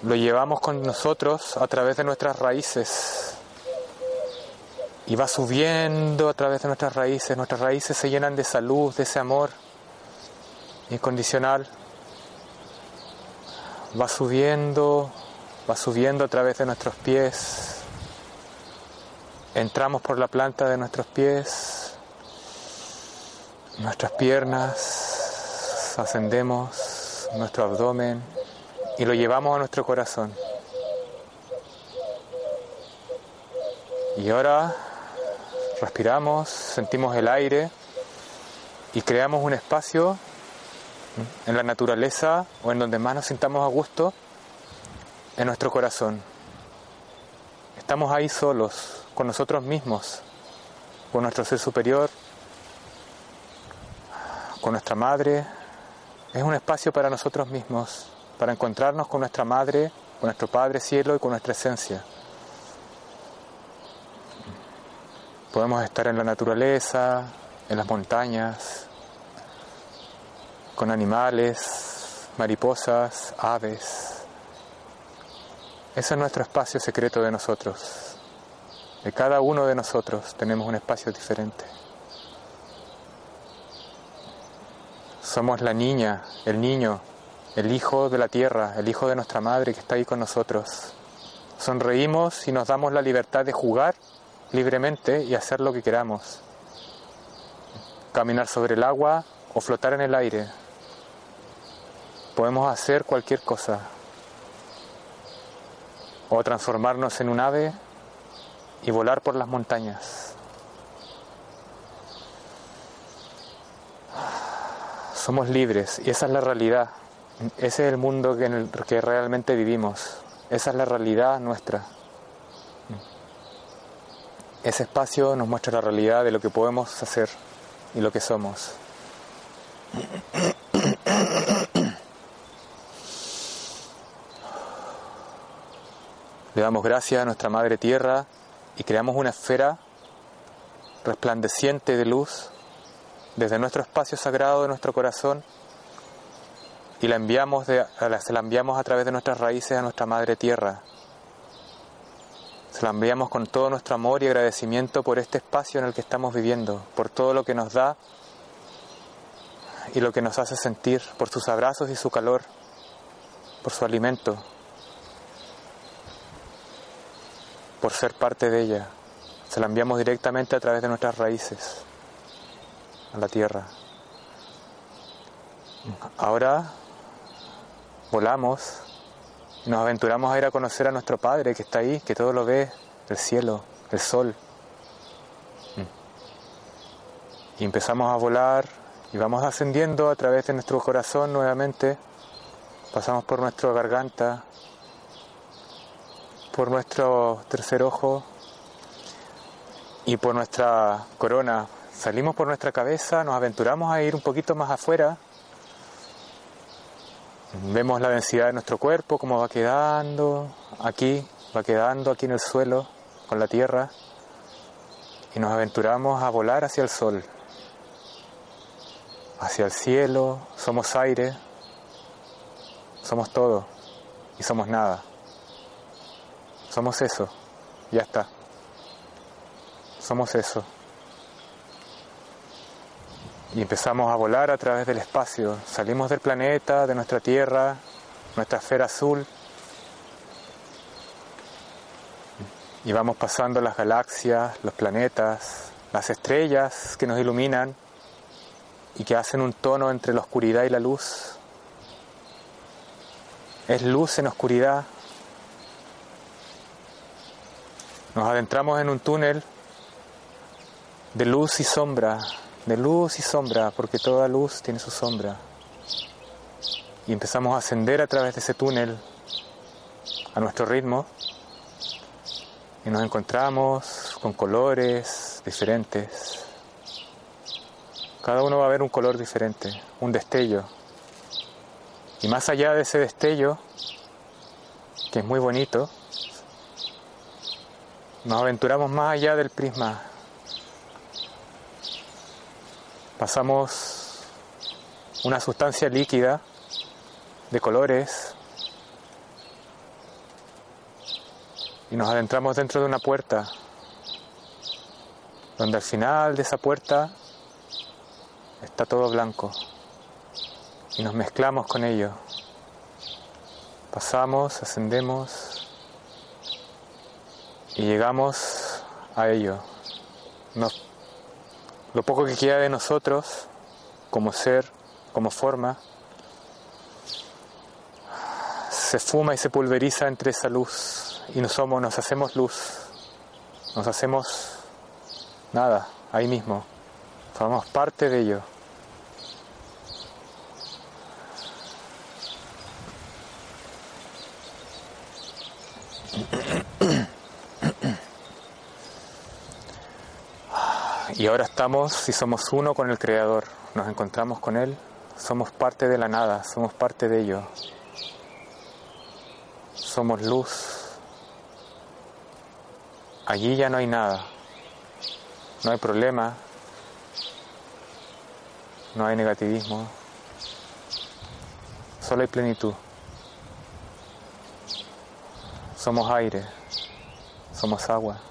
lo llevamos con nosotros a través de nuestras raíces. Y va subiendo a través de nuestras raíces. Nuestras raíces se llenan de salud, de ese amor incondicional. Va subiendo, va subiendo a través de nuestros pies. Entramos por la planta de nuestros pies, nuestras piernas, ascendemos nuestro abdomen y lo llevamos a nuestro corazón. Y ahora respiramos, sentimos el aire y creamos un espacio en la naturaleza o en donde más nos sintamos a gusto, en nuestro corazón. Estamos ahí solos, con nosotros mismos, con nuestro ser superior, con nuestra madre. Es un espacio para nosotros mismos para encontrarnos con nuestra Madre, con nuestro Padre Cielo y con nuestra esencia. Podemos estar en la naturaleza, en las montañas, con animales, mariposas, aves. Ese es nuestro espacio secreto de nosotros. De cada uno de nosotros tenemos un espacio diferente. Somos la niña, el niño el Hijo de la tierra, el Hijo de nuestra Madre que está ahí con nosotros. Sonreímos y nos damos la libertad de jugar libremente y hacer lo que queramos. Caminar sobre el agua o flotar en el aire. Podemos hacer cualquier cosa. O transformarnos en un ave y volar por las montañas. Somos libres y esa es la realidad. Ese es el mundo que en el que realmente vivimos. Esa es la realidad nuestra. Ese espacio nos muestra la realidad de lo que podemos hacer y lo que somos. Le damos gracias a nuestra Madre Tierra y creamos una esfera resplandeciente de luz desde nuestro espacio sagrado de nuestro corazón y la enviamos, de, se la enviamos a través de nuestras raíces a nuestra Madre Tierra. Se la enviamos con todo nuestro amor y agradecimiento por este espacio en el que estamos viviendo, por todo lo que nos da y lo que nos hace sentir, por sus abrazos y su calor, por su alimento. por ser parte de ella. Se la enviamos directamente a través de nuestras raíces a la tierra. Ahora volamos nos aventuramos a ir a conocer a nuestro Padre que está ahí, que todo lo ve, el cielo, el sol. Y empezamos a volar y vamos ascendiendo a través de nuestro corazón nuevamente. Pasamos por nuestra garganta, por nuestro tercer ojo y por nuestra corona. Salimos por nuestra cabeza, nos aventuramos a ir un poquito más afuera. Vemos la densidad de nuestro cuerpo, cómo va quedando aquí, va quedando aquí en el suelo, con la tierra. Y nos aventuramos a volar hacia el sol, hacia el cielo. Somos aire, somos todo y somos nada. Somos eso, ya está. Somos eso. Y empezamos a volar a través del espacio. Salimos del planeta, de nuestra Tierra, nuestra esfera azul. Y vamos pasando las galaxias, los planetas, las estrellas que nos iluminan y que hacen un tono entre la oscuridad y la luz. Es luz en oscuridad, Nos adentramos en un túnel de luz y sombra, de luz y sombra, porque toda luz tiene su sombra. Y empezamos a ascender a través de ese túnel a nuestro ritmo y nos encontramos con colores diferentes. Cada uno va a ver un color diferente, un destello. Y más allá de ese destello, que es muy bonito, nos aventuramos más allá del prisma. Pasamos una sustancia líquida de colores y nos adentramos dentro de una puerta, donde al final de esa puerta está todo blanco y nos mezclamos con ello. Pasamos, ascendemos y llegamos a ello. Lo poco que queda de nosotros como ser, como forma, se fuma y se pulveriza entre esa luz. Y nos somos, nos hacemos luz, nos hacemos nada, ahí mismo, formamos parte de ello. Y ahora estamos y somos uno con el Creador, nos encontramos con Él, somos parte de la nada, somos parte de ello. Somos luz. Allí ya no hay nada, no hay problema, no hay negativismo, solo hay plenitud. Somos aire, somos agua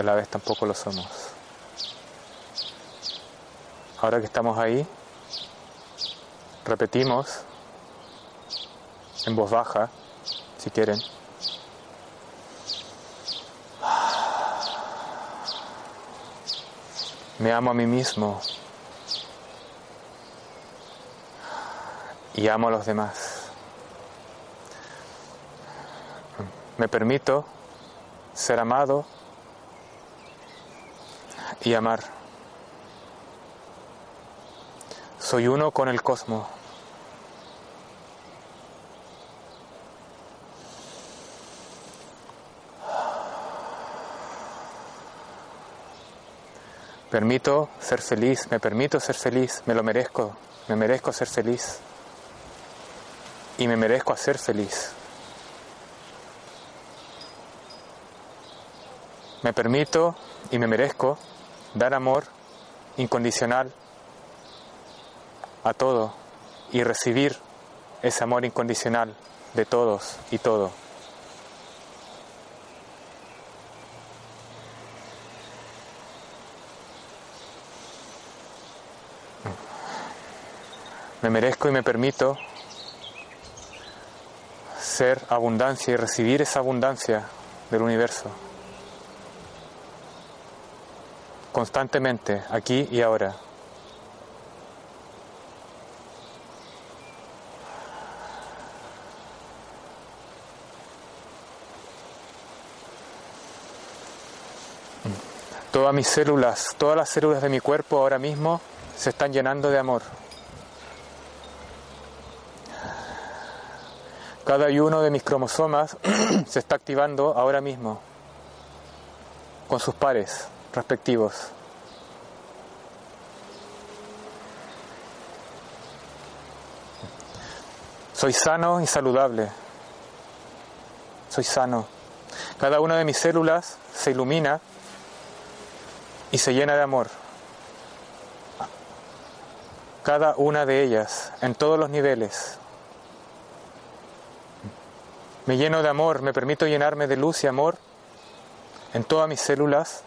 a la vez tampoco lo somos. Ahora que estamos ahí, repetimos en voz baja, si quieren. Me amo a mí mismo y amo a los demás. Me permito ser amado y amar. Soy uno con el cosmos. Permito ser feliz, me permito ser feliz, me lo merezco, me merezco ser feliz y me merezco hacer feliz. Me permito y me merezco dar amor incondicional a todo y recibir ese amor incondicional de todos y todo. Me merezco y me permito ser abundancia y recibir esa abundancia del universo. Constantemente, aquí y ahora. Todas mis células, todas las células de mi cuerpo ahora mismo se están llenando de amor. Cada uno de mis cromosomas se está activando ahora mismo con sus pares respectivos. Soy sano y saludable. Soy sano. Cada una de mis células se ilumina y se llena de amor. Cada una de ellas, en todos los niveles. Me lleno de amor, me permito llenarme de luz y amor en todas mis células,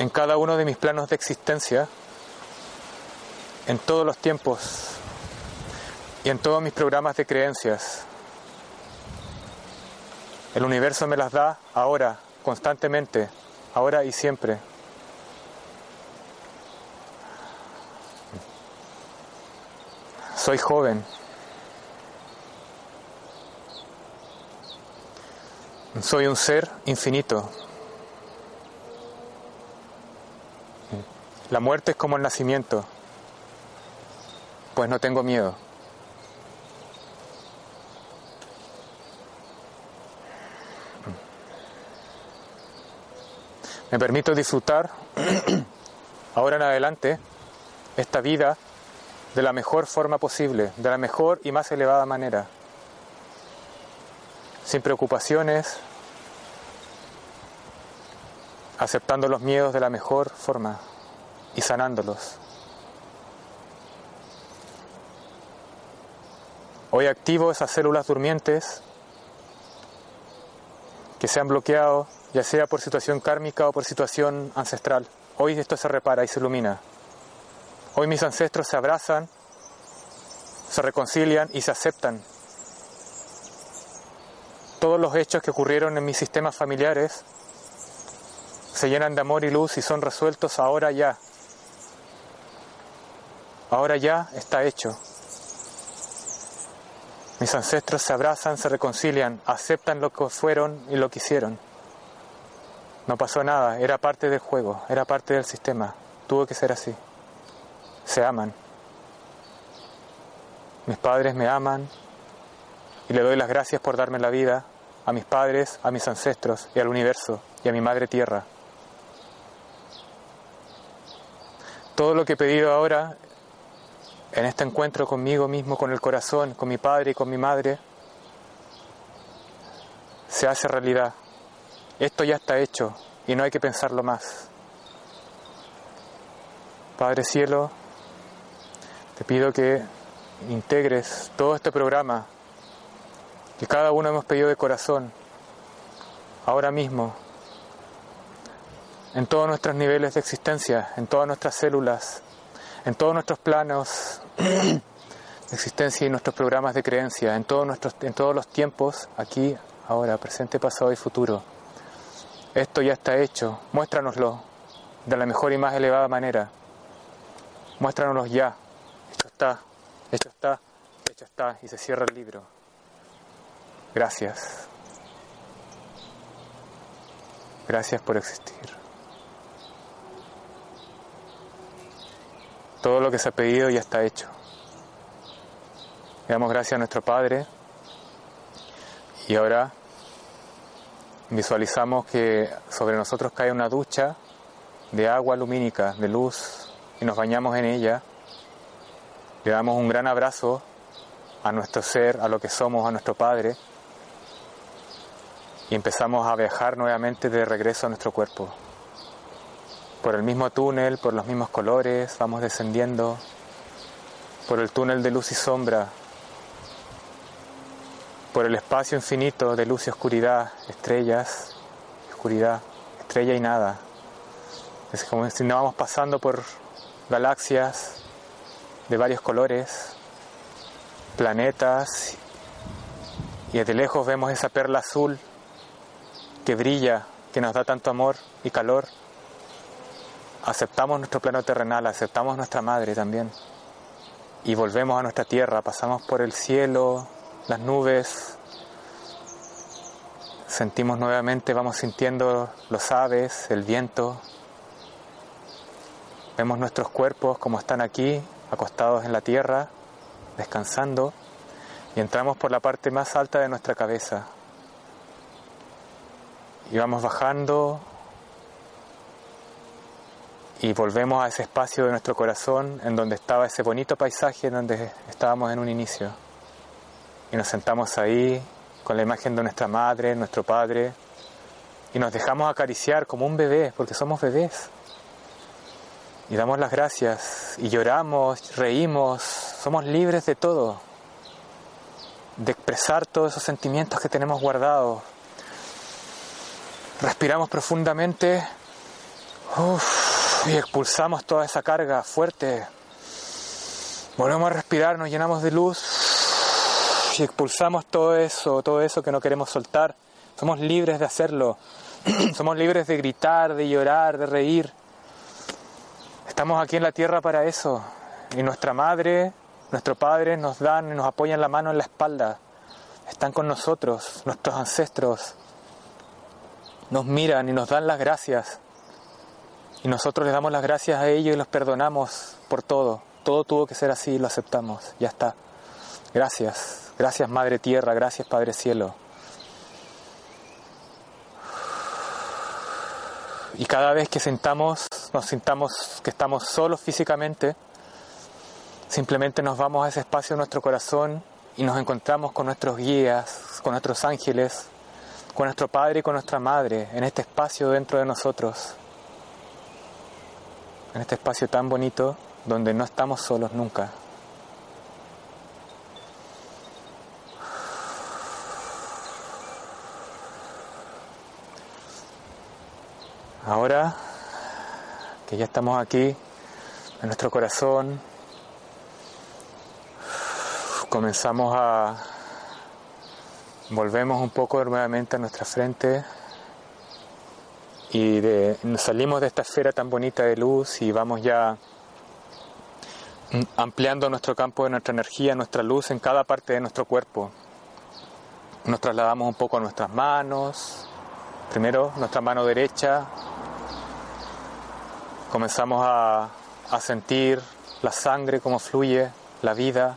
en cada uno de mis planos de existencia, en todos los tiempos y en todos mis programas de creencias. El universo me las da ahora, constantemente, ahora y siempre. Soy joven. Soy un ser infinito. La muerte es como el nacimiento, pues no tengo miedo. Me permito disfrutar ahora en adelante esta vida de la mejor forma posible, de la mejor y más elevada manera, sin preocupaciones, aceptando los miedos de la mejor forma y sanándolos. Hoy activo esas células durmientes que se han bloqueado, ya sea por situación kármica o por situación ancestral. Hoy esto se repara y se ilumina. Hoy mis ancestros se abrazan, se reconcilian y se aceptan. Todos los hechos que ocurrieron en mis sistemas familiares se llenan de amor y luz y son resueltos ahora ya. Ahora ya está hecho. Mis ancestros se abrazan, se reconcilian, aceptan lo que fueron y lo que hicieron. No pasó nada, era parte del juego, era parte del sistema. Tuvo que ser así. Se aman. Mis padres me aman y le doy las gracias por darme la vida a mis padres, a mis ancestros y al universo y a mi madre tierra. Todo lo que he pedido ahora en este encuentro conmigo mismo, con el corazón, con mi padre y con mi madre, se hace realidad. Esto ya está hecho y no hay que pensarlo más. Padre Cielo, te pido que integres todo este programa que cada uno hemos pedido de corazón, ahora mismo, en todos nuestros niveles de existencia, en todas nuestras células, en todos nuestros planos de existencia y nuestros programas de creencia, en todos, nuestros, en todos los tiempos, aquí, ahora, presente, pasado y futuro. Esto ya está hecho, muéstranoslo de la mejor y más elevada manera. Muéstranoslo ya. Hecho está, hecho está, hecho está, y se cierra el libro. Gracias. Gracias por existir. Todo lo que se ha pedido ya está hecho. Le damos gracias a nuestro Padre y ahora visualizamos que sobre nosotros cae una ducha de agua lumínica, de luz, y nos bañamos en ella. Le damos un gran abrazo a nuestro ser, a lo que somos, a nuestro Padre, y empezamos a viajar nuevamente de regreso a nuestro cuerpo por el mismo túnel, por los mismos colores, vamos descendiendo. Por el túnel de luz y sombra, por el espacio infinito de luz y oscuridad, estrellas, oscuridad, estrella y nada. Es como si no vamos pasando por galaxias de varios colores, planetas y desde lejos vemos esa perla azul que brilla, que nos da tanto amor y calor, aceptamos nuestro plano terrenal, aceptamos nuestra madre también. Y volvemos a nuestra tierra, pasamos por el cielo, las nubes, sentimos nuevamente, vamos sintiendo los aves, el viento, vemos nuestros cuerpos como están aquí, acostados en la tierra, descansando, y entramos por la parte más alta de nuestra cabeza. Y vamos bajando y volvemos a ese espacio de nuestro corazón en donde estaba ese bonito paisaje en donde estábamos en un inicio. Y nos sentamos ahí con la imagen de nuestra madre, nuestro padre, y nos dejamos acariciar como un bebé, porque somos bebés. Y damos las gracias, y lloramos, reímos, somos libres de todo, de expresar todos esos sentimientos que tenemos guardados. Respiramos profundamente. Uf y expulsamos toda esa carga fuerte. Volvemos a respirar, nos llenamos de luz y expulsamos todo eso, todo eso que no queremos soltar. Somos libres de hacerlo. Somos libres de gritar, de llorar, de reír. Estamos aquí en la tierra para eso. Y nuestra madre, nuestro padre nos dan y nos apoyan la mano en la espalda. Están con nosotros, nuestros ancestros. Nos miran y nos dan las gracias. Y nosotros les damos las gracias a ellos y los perdonamos por todo. Todo tuvo que ser así y lo aceptamos. Ya está. Gracias. Gracias Madre Tierra. Gracias Padre Cielo. Y cada vez que sentamos, nos sintamos que estamos solos físicamente, simplemente nos vamos a ese espacio de nuestro corazón y nos encontramos con nuestros guías, con nuestros ángeles, con nuestro Padre y con nuestra Madre en este espacio dentro de nosotros en este espacio tan bonito donde no estamos solos nunca. Ahora que ya estamos aquí en nuestro corazón, comenzamos a volvemos un poco nuevamente a nuestra frente y de, salimos de esta esfera tan bonita de luz y vamos ya ampliando nuestro campo de nuestra energía, nuestra luz en cada parte de nuestro cuerpo. Nos trasladamos un poco a nuestras manos, primero nuestra mano derecha, comenzamos a, a sentir la sangre como fluye, la vida,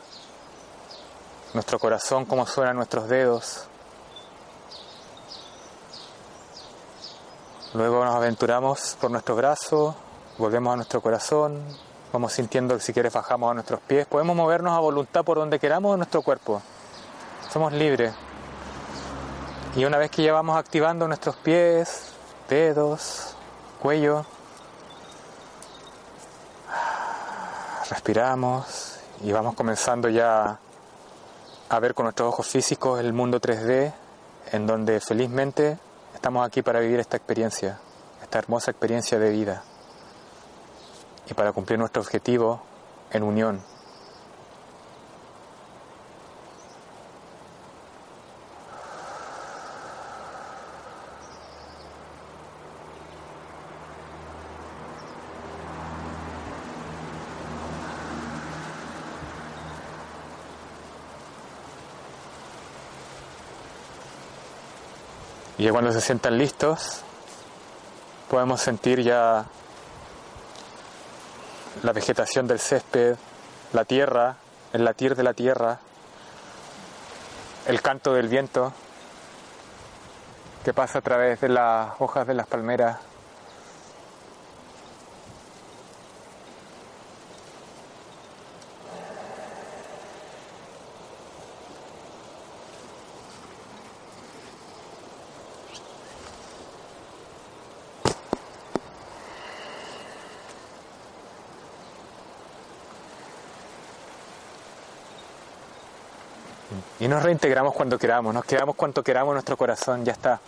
nuestro corazón como suenan nuestros dedos. Luego nos aventuramos por nuestro brazo, volvemos a nuestro corazón, vamos sintiendo que si quieres bajamos a nuestros pies. Podemos movernos a voluntad por donde queramos en nuestro cuerpo. Somos libres. Y una vez que ya vamos activando nuestros pies, dedos, cuello, respiramos y vamos comenzando ya a ver con nuestros ojos físicos el mundo 3D, en donde felizmente Estamos aquí para vivir esta experiencia, esta hermosa experiencia de vida y para cumplir nuestro objetivo en unión. Y cuando se sientan listos, podemos sentir ya la vegetación del césped, la tierra, el latir de la tierra, el canto del viento que pasa a través de las hojas de las palmeras. Nos reintegramos cuando queramos, nos quedamos cuanto queramos en nuestro corazón, ya está.